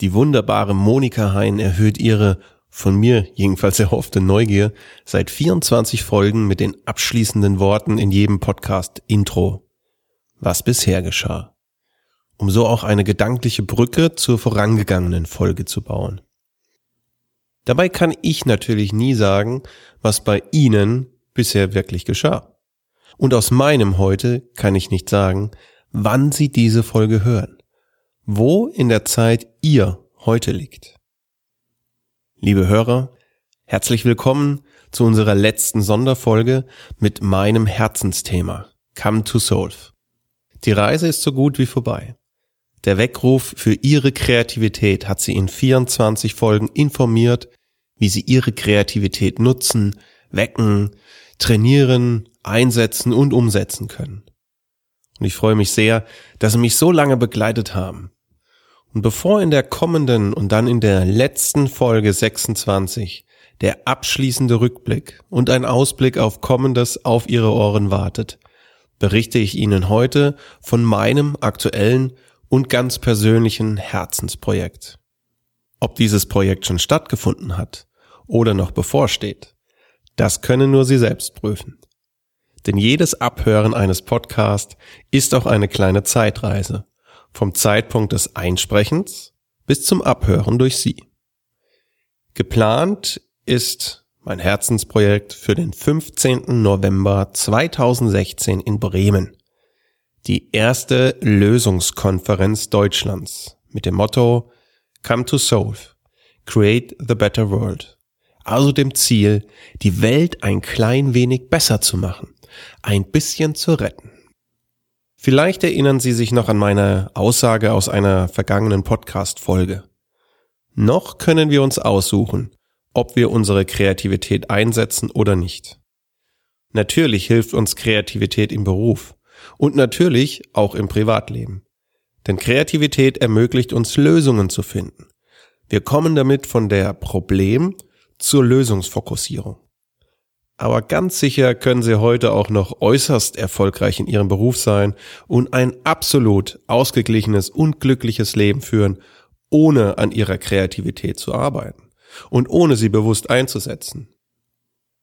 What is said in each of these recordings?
Die wunderbare Monika Hein erhöht ihre, von mir jedenfalls erhoffte Neugier, seit 24 Folgen mit den abschließenden Worten in jedem Podcast Intro. Was bisher geschah. Um so auch eine gedankliche Brücke zur vorangegangenen Folge zu bauen. Dabei kann ich natürlich nie sagen, was bei Ihnen bisher wirklich geschah. Und aus meinem heute kann ich nicht sagen, wann Sie diese Folge hören wo in der Zeit ihr heute liegt. Liebe Hörer, herzlich willkommen zu unserer letzten Sonderfolge mit meinem Herzensthema Come to Solve. Die Reise ist so gut wie vorbei. Der Weckruf für Ihre Kreativität hat Sie in 24 Folgen informiert, wie Sie Ihre Kreativität nutzen, wecken, trainieren, einsetzen und umsetzen können. Und ich freue mich sehr, dass Sie mich so lange begleitet haben und bevor in der kommenden und dann in der letzten Folge 26 der abschließende Rückblick und ein Ausblick auf Kommendes auf Ihre Ohren wartet, berichte ich Ihnen heute von meinem aktuellen und ganz persönlichen Herzensprojekt. Ob dieses Projekt schon stattgefunden hat oder noch bevorsteht, das können nur Sie selbst prüfen. Denn jedes Abhören eines Podcasts ist auch eine kleine Zeitreise vom Zeitpunkt des Einsprechens bis zum Abhören durch Sie. Geplant ist mein Herzensprojekt für den 15. November 2016 in Bremen. Die erste Lösungskonferenz Deutschlands mit dem Motto Come to Solve, Create the Better World. Also dem Ziel, die Welt ein klein wenig besser zu machen, ein bisschen zu retten. Vielleicht erinnern Sie sich noch an meine Aussage aus einer vergangenen Podcast-Folge. Noch können wir uns aussuchen, ob wir unsere Kreativität einsetzen oder nicht. Natürlich hilft uns Kreativität im Beruf und natürlich auch im Privatleben. Denn Kreativität ermöglicht uns Lösungen zu finden. Wir kommen damit von der Problem zur Lösungsfokussierung. Aber ganz sicher können Sie heute auch noch äußerst erfolgreich in Ihrem Beruf sein und ein absolut ausgeglichenes und glückliches Leben führen, ohne an Ihrer Kreativität zu arbeiten und ohne sie bewusst einzusetzen.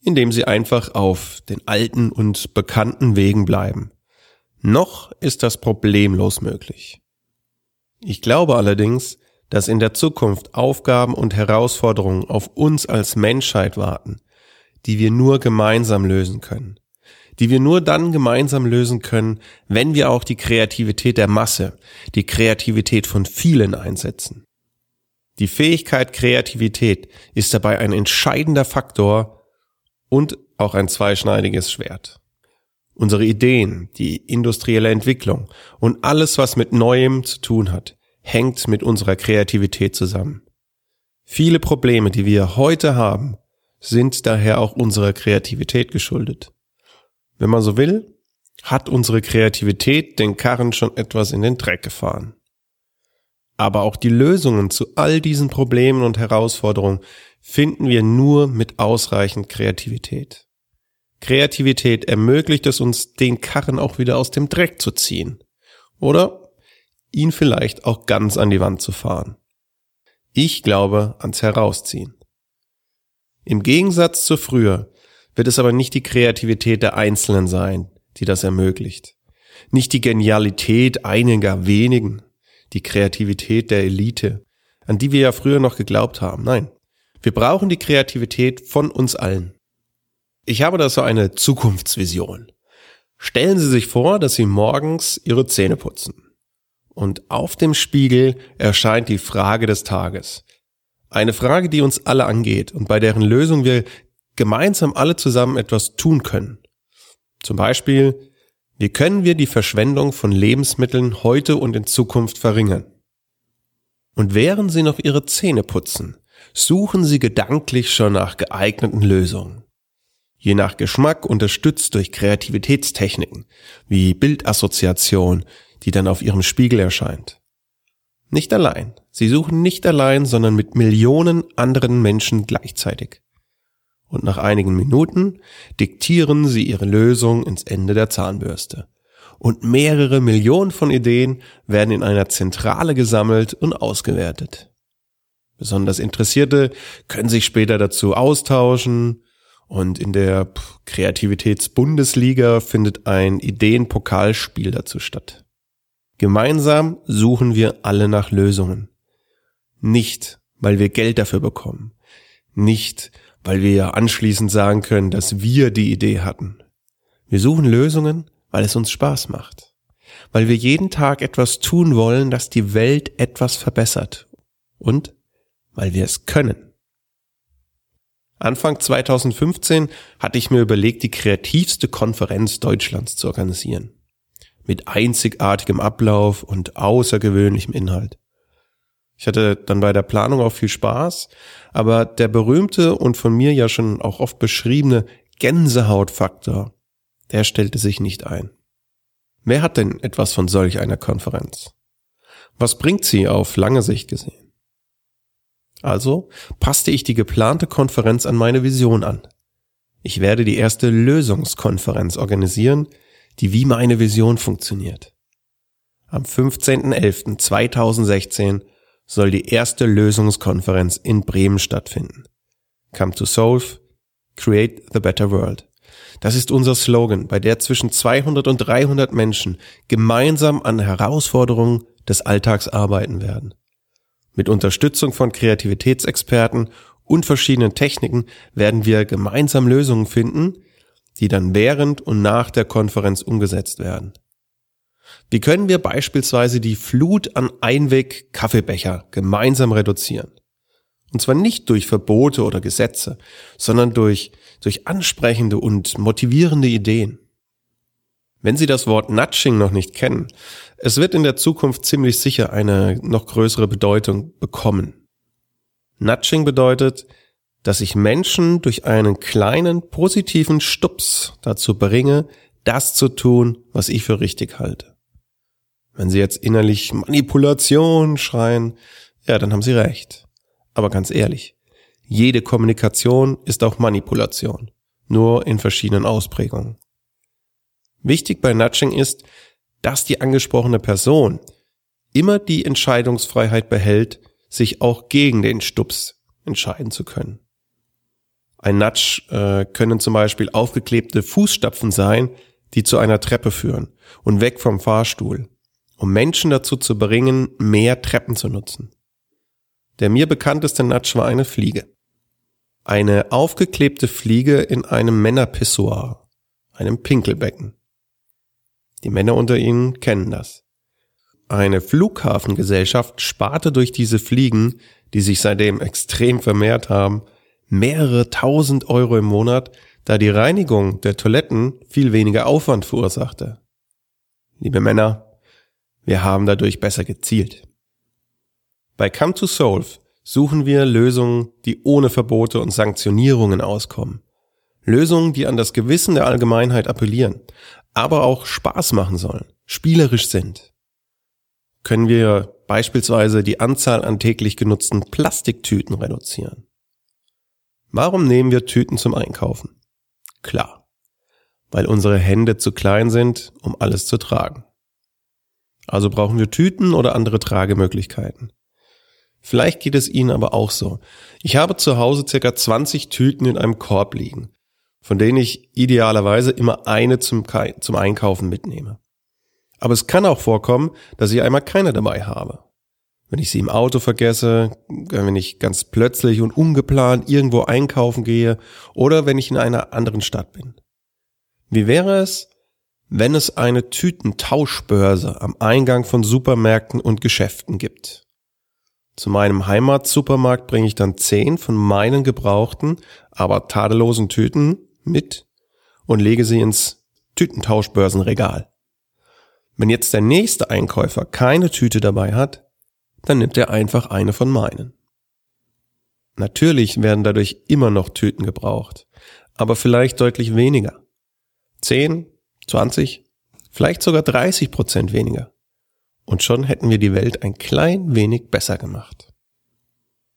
Indem Sie einfach auf den alten und bekannten Wegen bleiben. Noch ist das problemlos möglich. Ich glaube allerdings, dass in der Zukunft Aufgaben und Herausforderungen auf uns als Menschheit warten, die wir nur gemeinsam lösen können. Die wir nur dann gemeinsam lösen können, wenn wir auch die Kreativität der Masse, die Kreativität von vielen einsetzen. Die Fähigkeit Kreativität ist dabei ein entscheidender Faktor und auch ein zweischneidiges Schwert. Unsere Ideen, die industrielle Entwicklung und alles, was mit Neuem zu tun hat, hängt mit unserer Kreativität zusammen. Viele Probleme, die wir heute haben, sind daher auch unserer Kreativität geschuldet. Wenn man so will, hat unsere Kreativität den Karren schon etwas in den Dreck gefahren. Aber auch die Lösungen zu all diesen Problemen und Herausforderungen finden wir nur mit ausreichend Kreativität. Kreativität ermöglicht es uns, den Karren auch wieder aus dem Dreck zu ziehen. Oder ihn vielleicht auch ganz an die Wand zu fahren. Ich glaube ans Herausziehen. Im Gegensatz zu früher wird es aber nicht die Kreativität der Einzelnen sein, die das ermöglicht. Nicht die Genialität einiger wenigen, die Kreativität der Elite, an die wir ja früher noch geglaubt haben. Nein, wir brauchen die Kreativität von uns allen. Ich habe da so eine Zukunftsvision. Stellen Sie sich vor, dass Sie morgens Ihre Zähne putzen. Und auf dem Spiegel erscheint die Frage des Tages. Eine Frage, die uns alle angeht und bei deren Lösung wir gemeinsam alle zusammen etwas tun können. Zum Beispiel, wie können wir die Verschwendung von Lebensmitteln heute und in Zukunft verringern? Und während Sie noch Ihre Zähne putzen, suchen Sie gedanklich schon nach geeigneten Lösungen. Je nach Geschmack unterstützt durch Kreativitätstechniken wie Bildassoziation, die dann auf Ihrem Spiegel erscheint. Nicht allein. Sie suchen nicht allein, sondern mit Millionen anderen Menschen gleichzeitig. Und nach einigen Minuten diktieren Sie Ihre Lösung ins Ende der Zahnbürste. Und mehrere Millionen von Ideen werden in einer Zentrale gesammelt und ausgewertet. Besonders Interessierte können sich später dazu austauschen und in der Kreativitätsbundesliga findet ein Ideenpokalspiel dazu statt. Gemeinsam suchen wir alle nach Lösungen. Nicht, weil wir Geld dafür bekommen. Nicht, weil wir anschließend sagen können, dass wir die Idee hatten. Wir suchen Lösungen, weil es uns Spaß macht. Weil wir jeden Tag etwas tun wollen, das die Welt etwas verbessert. Und weil wir es können. Anfang 2015 hatte ich mir überlegt, die kreativste Konferenz Deutschlands zu organisieren. Mit einzigartigem Ablauf und außergewöhnlichem Inhalt. Ich hatte dann bei der Planung auch viel Spaß, aber der berühmte und von mir ja schon auch oft beschriebene Gänsehautfaktor, der stellte sich nicht ein. Wer hat denn etwas von solch einer Konferenz? Was bringt sie auf lange Sicht gesehen? Also passte ich die geplante Konferenz an meine Vision an. Ich werde die erste Lösungskonferenz organisieren, die wie meine Vision funktioniert. Am 15.11.2016 soll die erste Lösungskonferenz in Bremen stattfinden. Come to solve, create the better world. Das ist unser Slogan, bei der zwischen 200 und 300 Menschen gemeinsam an Herausforderungen des Alltags arbeiten werden. Mit Unterstützung von Kreativitätsexperten und verschiedenen Techniken werden wir gemeinsam Lösungen finden, die dann während und nach der Konferenz umgesetzt werden. Wie können wir beispielsweise die Flut an Einweg-Kaffeebecher gemeinsam reduzieren? Und zwar nicht durch Verbote oder Gesetze, sondern durch, durch ansprechende und motivierende Ideen. Wenn Sie das Wort Nudging noch nicht kennen, es wird in der Zukunft ziemlich sicher eine noch größere Bedeutung bekommen. Nudging bedeutet, dass ich Menschen durch einen kleinen positiven Stups dazu bringe, das zu tun, was ich für richtig halte. Wenn Sie jetzt innerlich Manipulation schreien, ja, dann haben Sie recht. Aber ganz ehrlich, jede Kommunikation ist auch Manipulation, nur in verschiedenen Ausprägungen. Wichtig bei Nudging ist, dass die angesprochene Person immer die Entscheidungsfreiheit behält, sich auch gegen den Stups entscheiden zu können. Ein Nudge äh, können zum Beispiel aufgeklebte Fußstapfen sein, die zu einer Treppe führen und weg vom Fahrstuhl, um Menschen dazu zu bringen, mehr Treppen zu nutzen. Der mir bekannteste Nudge war eine Fliege. Eine aufgeklebte Fliege in einem Männerpissoir, einem Pinkelbecken. Die Männer unter ihnen kennen das. Eine Flughafengesellschaft sparte durch diese Fliegen, die sich seitdem extrem vermehrt haben, mehrere tausend Euro im Monat, da die Reinigung der Toiletten viel weniger Aufwand verursachte. Liebe Männer, wir haben dadurch besser gezielt. Bei Come to Solve suchen wir Lösungen, die ohne Verbote und Sanktionierungen auskommen. Lösungen, die an das Gewissen der Allgemeinheit appellieren, aber auch Spaß machen sollen, spielerisch sind. Können wir beispielsweise die Anzahl an täglich genutzten Plastiktüten reduzieren? Warum nehmen wir Tüten zum Einkaufen? Klar, weil unsere Hände zu klein sind, um alles zu tragen. Also brauchen wir Tüten oder andere Tragemöglichkeiten. Vielleicht geht es Ihnen aber auch so. Ich habe zu Hause circa 20 Tüten in einem Korb liegen von denen ich idealerweise immer eine zum, zum Einkaufen mitnehme. Aber es kann auch vorkommen, dass ich einmal keine dabei habe. Wenn ich sie im Auto vergesse, wenn ich ganz plötzlich und ungeplant irgendwo einkaufen gehe oder wenn ich in einer anderen Stadt bin. Wie wäre es, wenn es eine Tütentauschbörse am Eingang von Supermärkten und Geschäften gibt? Zu meinem Heimatsupermarkt bringe ich dann zehn von meinen gebrauchten, aber tadellosen Tüten mit und lege sie ins Tütentauschbörsenregal. Wenn jetzt der nächste Einkäufer keine Tüte dabei hat, dann nimmt er einfach eine von meinen. Natürlich werden dadurch immer noch Tüten gebraucht, aber vielleicht deutlich weniger. 10, 20, vielleicht sogar 30 Prozent weniger. Und schon hätten wir die Welt ein klein wenig besser gemacht.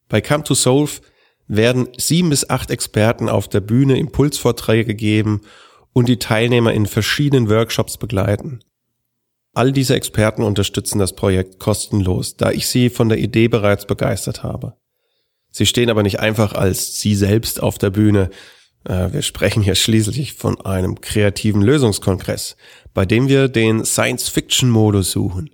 Bei Come to Solve werden sieben bis acht Experten auf der Bühne Impulsvorträge geben und die Teilnehmer in verschiedenen Workshops begleiten. All diese Experten unterstützen das Projekt kostenlos, da ich sie von der Idee bereits begeistert habe. Sie stehen aber nicht einfach als sie selbst auf der Bühne. Äh, wir sprechen hier schließlich von einem kreativen Lösungskongress, bei dem wir den Science-Fiction-Modus suchen.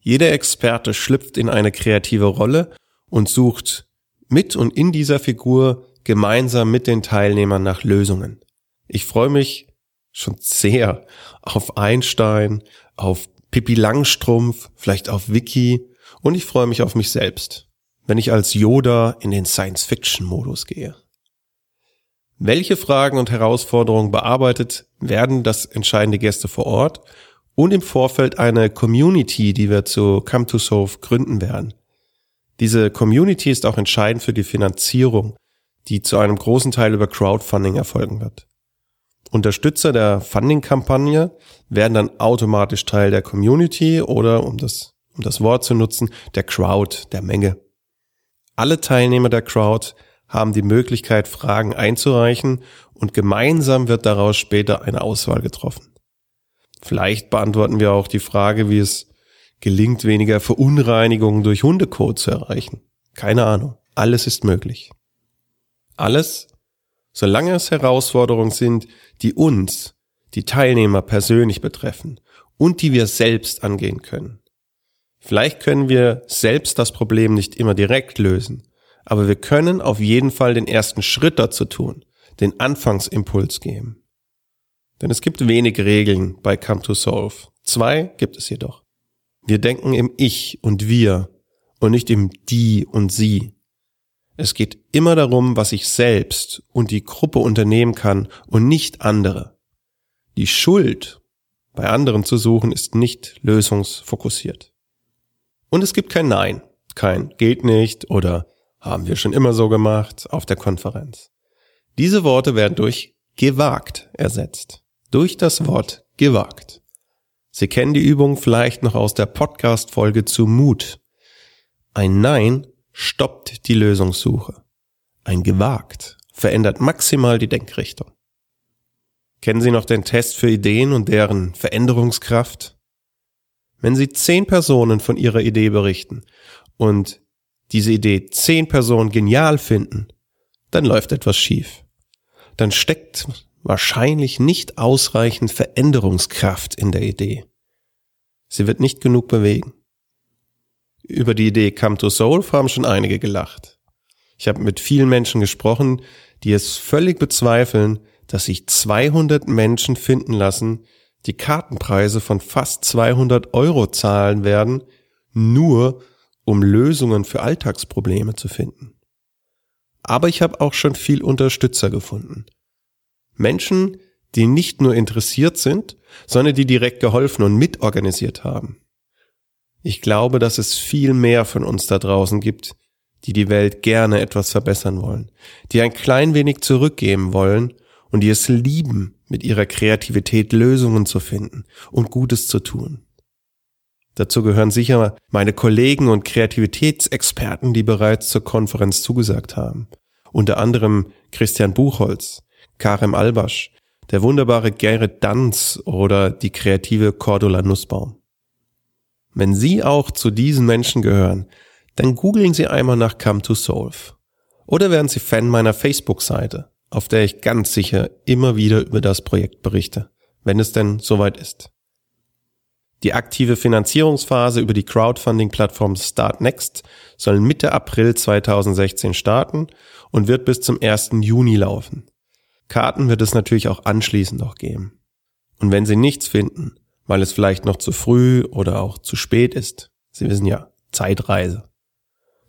Jeder Experte schlüpft in eine kreative Rolle und sucht mit und in dieser Figur gemeinsam mit den Teilnehmern nach Lösungen. Ich freue mich schon sehr auf Einstein, auf Pippi Langstrumpf, vielleicht auf Vicky und ich freue mich auf mich selbst, wenn ich als Yoda in den Science-Fiction-Modus gehe. Welche Fragen und Herausforderungen bearbeitet werden, das entscheiden die Gäste vor Ort und im Vorfeld eine Community, die wir zu Come to Solve gründen werden. Diese Community ist auch entscheidend für die Finanzierung, die zu einem großen Teil über Crowdfunding erfolgen wird. Unterstützer der Funding-Kampagne werden dann automatisch Teil der Community oder, um das, um das Wort zu nutzen, der Crowd, der Menge. Alle Teilnehmer der Crowd haben die Möglichkeit, Fragen einzureichen und gemeinsam wird daraus später eine Auswahl getroffen. Vielleicht beantworten wir auch die Frage, wie es gelingt, weniger Verunreinigungen durch Hundekot zu erreichen. Keine Ahnung. Alles ist möglich. Alles solange es Herausforderungen sind, die uns, die Teilnehmer persönlich betreffen und die wir selbst angehen können. Vielleicht können wir selbst das Problem nicht immer direkt lösen, aber wir können auf jeden Fall den ersten Schritt dazu tun, den Anfangsimpuls geben. Denn es gibt wenig Regeln bei Come to Solve. Zwei gibt es jedoch. Wir denken im Ich und Wir und nicht im Die und Sie. Es geht immer darum, was ich selbst und die Gruppe unternehmen kann und nicht andere. Die Schuld bei anderen zu suchen ist nicht lösungsfokussiert. Und es gibt kein Nein, kein geht nicht oder haben wir schon immer so gemacht auf der Konferenz. Diese Worte werden durch gewagt ersetzt. Durch das Wort gewagt. Sie kennen die Übung vielleicht noch aus der Podcast-Folge zu Mut. Ein Nein stoppt die Lösungssuche. Ein gewagt verändert maximal die Denkrichtung. Kennen Sie noch den Test für Ideen und deren Veränderungskraft? Wenn Sie zehn Personen von Ihrer Idee berichten und diese Idee zehn Personen genial finden, dann läuft etwas schief. Dann steckt wahrscheinlich nicht ausreichend Veränderungskraft in der Idee. Sie wird nicht genug bewegen. Über die Idee Come to Soul haben schon einige gelacht. Ich habe mit vielen Menschen gesprochen, die es völlig bezweifeln, dass sich 200 Menschen finden lassen, die Kartenpreise von fast 200 Euro zahlen werden, nur um Lösungen für Alltagsprobleme zu finden. Aber ich habe auch schon viel Unterstützer gefunden. Menschen, die nicht nur interessiert sind, sondern die direkt geholfen und mitorganisiert haben. Ich glaube, dass es viel mehr von uns da draußen gibt, die die Welt gerne etwas verbessern wollen, die ein klein wenig zurückgeben wollen und die es lieben, mit ihrer Kreativität Lösungen zu finden und Gutes zu tun. Dazu gehören sicher meine Kollegen und Kreativitätsexperten, die bereits zur Konferenz zugesagt haben. Unter anderem Christian Buchholz, Karem Albasch, der wunderbare Gerrit Danz oder die kreative Cordula Nussbaum. Wenn Sie auch zu diesen Menschen gehören, dann googeln Sie einmal nach Come to Solve. Oder werden Sie Fan meiner Facebook-Seite, auf der ich ganz sicher immer wieder über das Projekt berichte, wenn es denn soweit ist. Die aktive Finanzierungsphase über die Crowdfunding-Plattform Startnext soll Mitte April 2016 starten und wird bis zum 1. Juni laufen. Karten wird es natürlich auch anschließend noch geben. Und wenn Sie nichts finden, weil es vielleicht noch zu früh oder auch zu spät ist. Sie wissen ja, Zeitreise.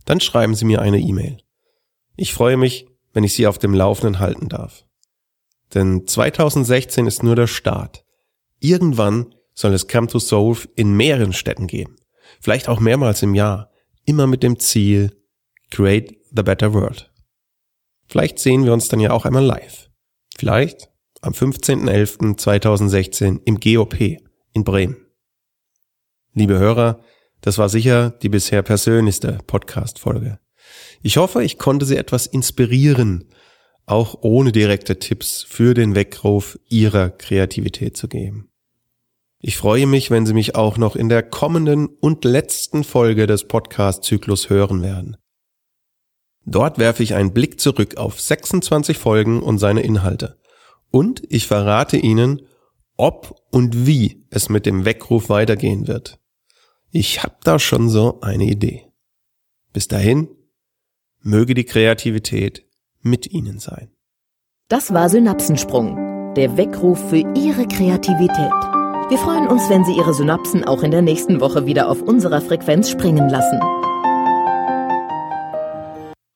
Dann schreiben Sie mir eine E-Mail. Ich freue mich, wenn ich Sie auf dem Laufenden halten darf. Denn 2016 ist nur der Start. Irgendwann soll es Come to Solve in mehreren Städten geben. Vielleicht auch mehrmals im Jahr. Immer mit dem Ziel Create the Better World. Vielleicht sehen wir uns dann ja auch einmal live. Vielleicht am 15.11.2016 im GOP in Bremen. Liebe Hörer, das war sicher die bisher persönlichste Podcast-Folge. Ich hoffe, ich konnte Sie etwas inspirieren, auch ohne direkte Tipps für den Weckruf Ihrer Kreativität zu geben. Ich freue mich, wenn Sie mich auch noch in der kommenden und letzten Folge des Podcast-Zyklus hören werden. Dort werfe ich einen Blick zurück auf 26 Folgen und seine Inhalte. Und ich verrate Ihnen, ob und wie es mit dem Weckruf weitergehen wird. Ich habe da schon so eine Idee. Bis dahin, möge die Kreativität mit Ihnen sein. Das war Synapsensprung, der Weckruf für Ihre Kreativität. Wir freuen uns, wenn Sie Ihre Synapsen auch in der nächsten Woche wieder auf unserer Frequenz springen lassen.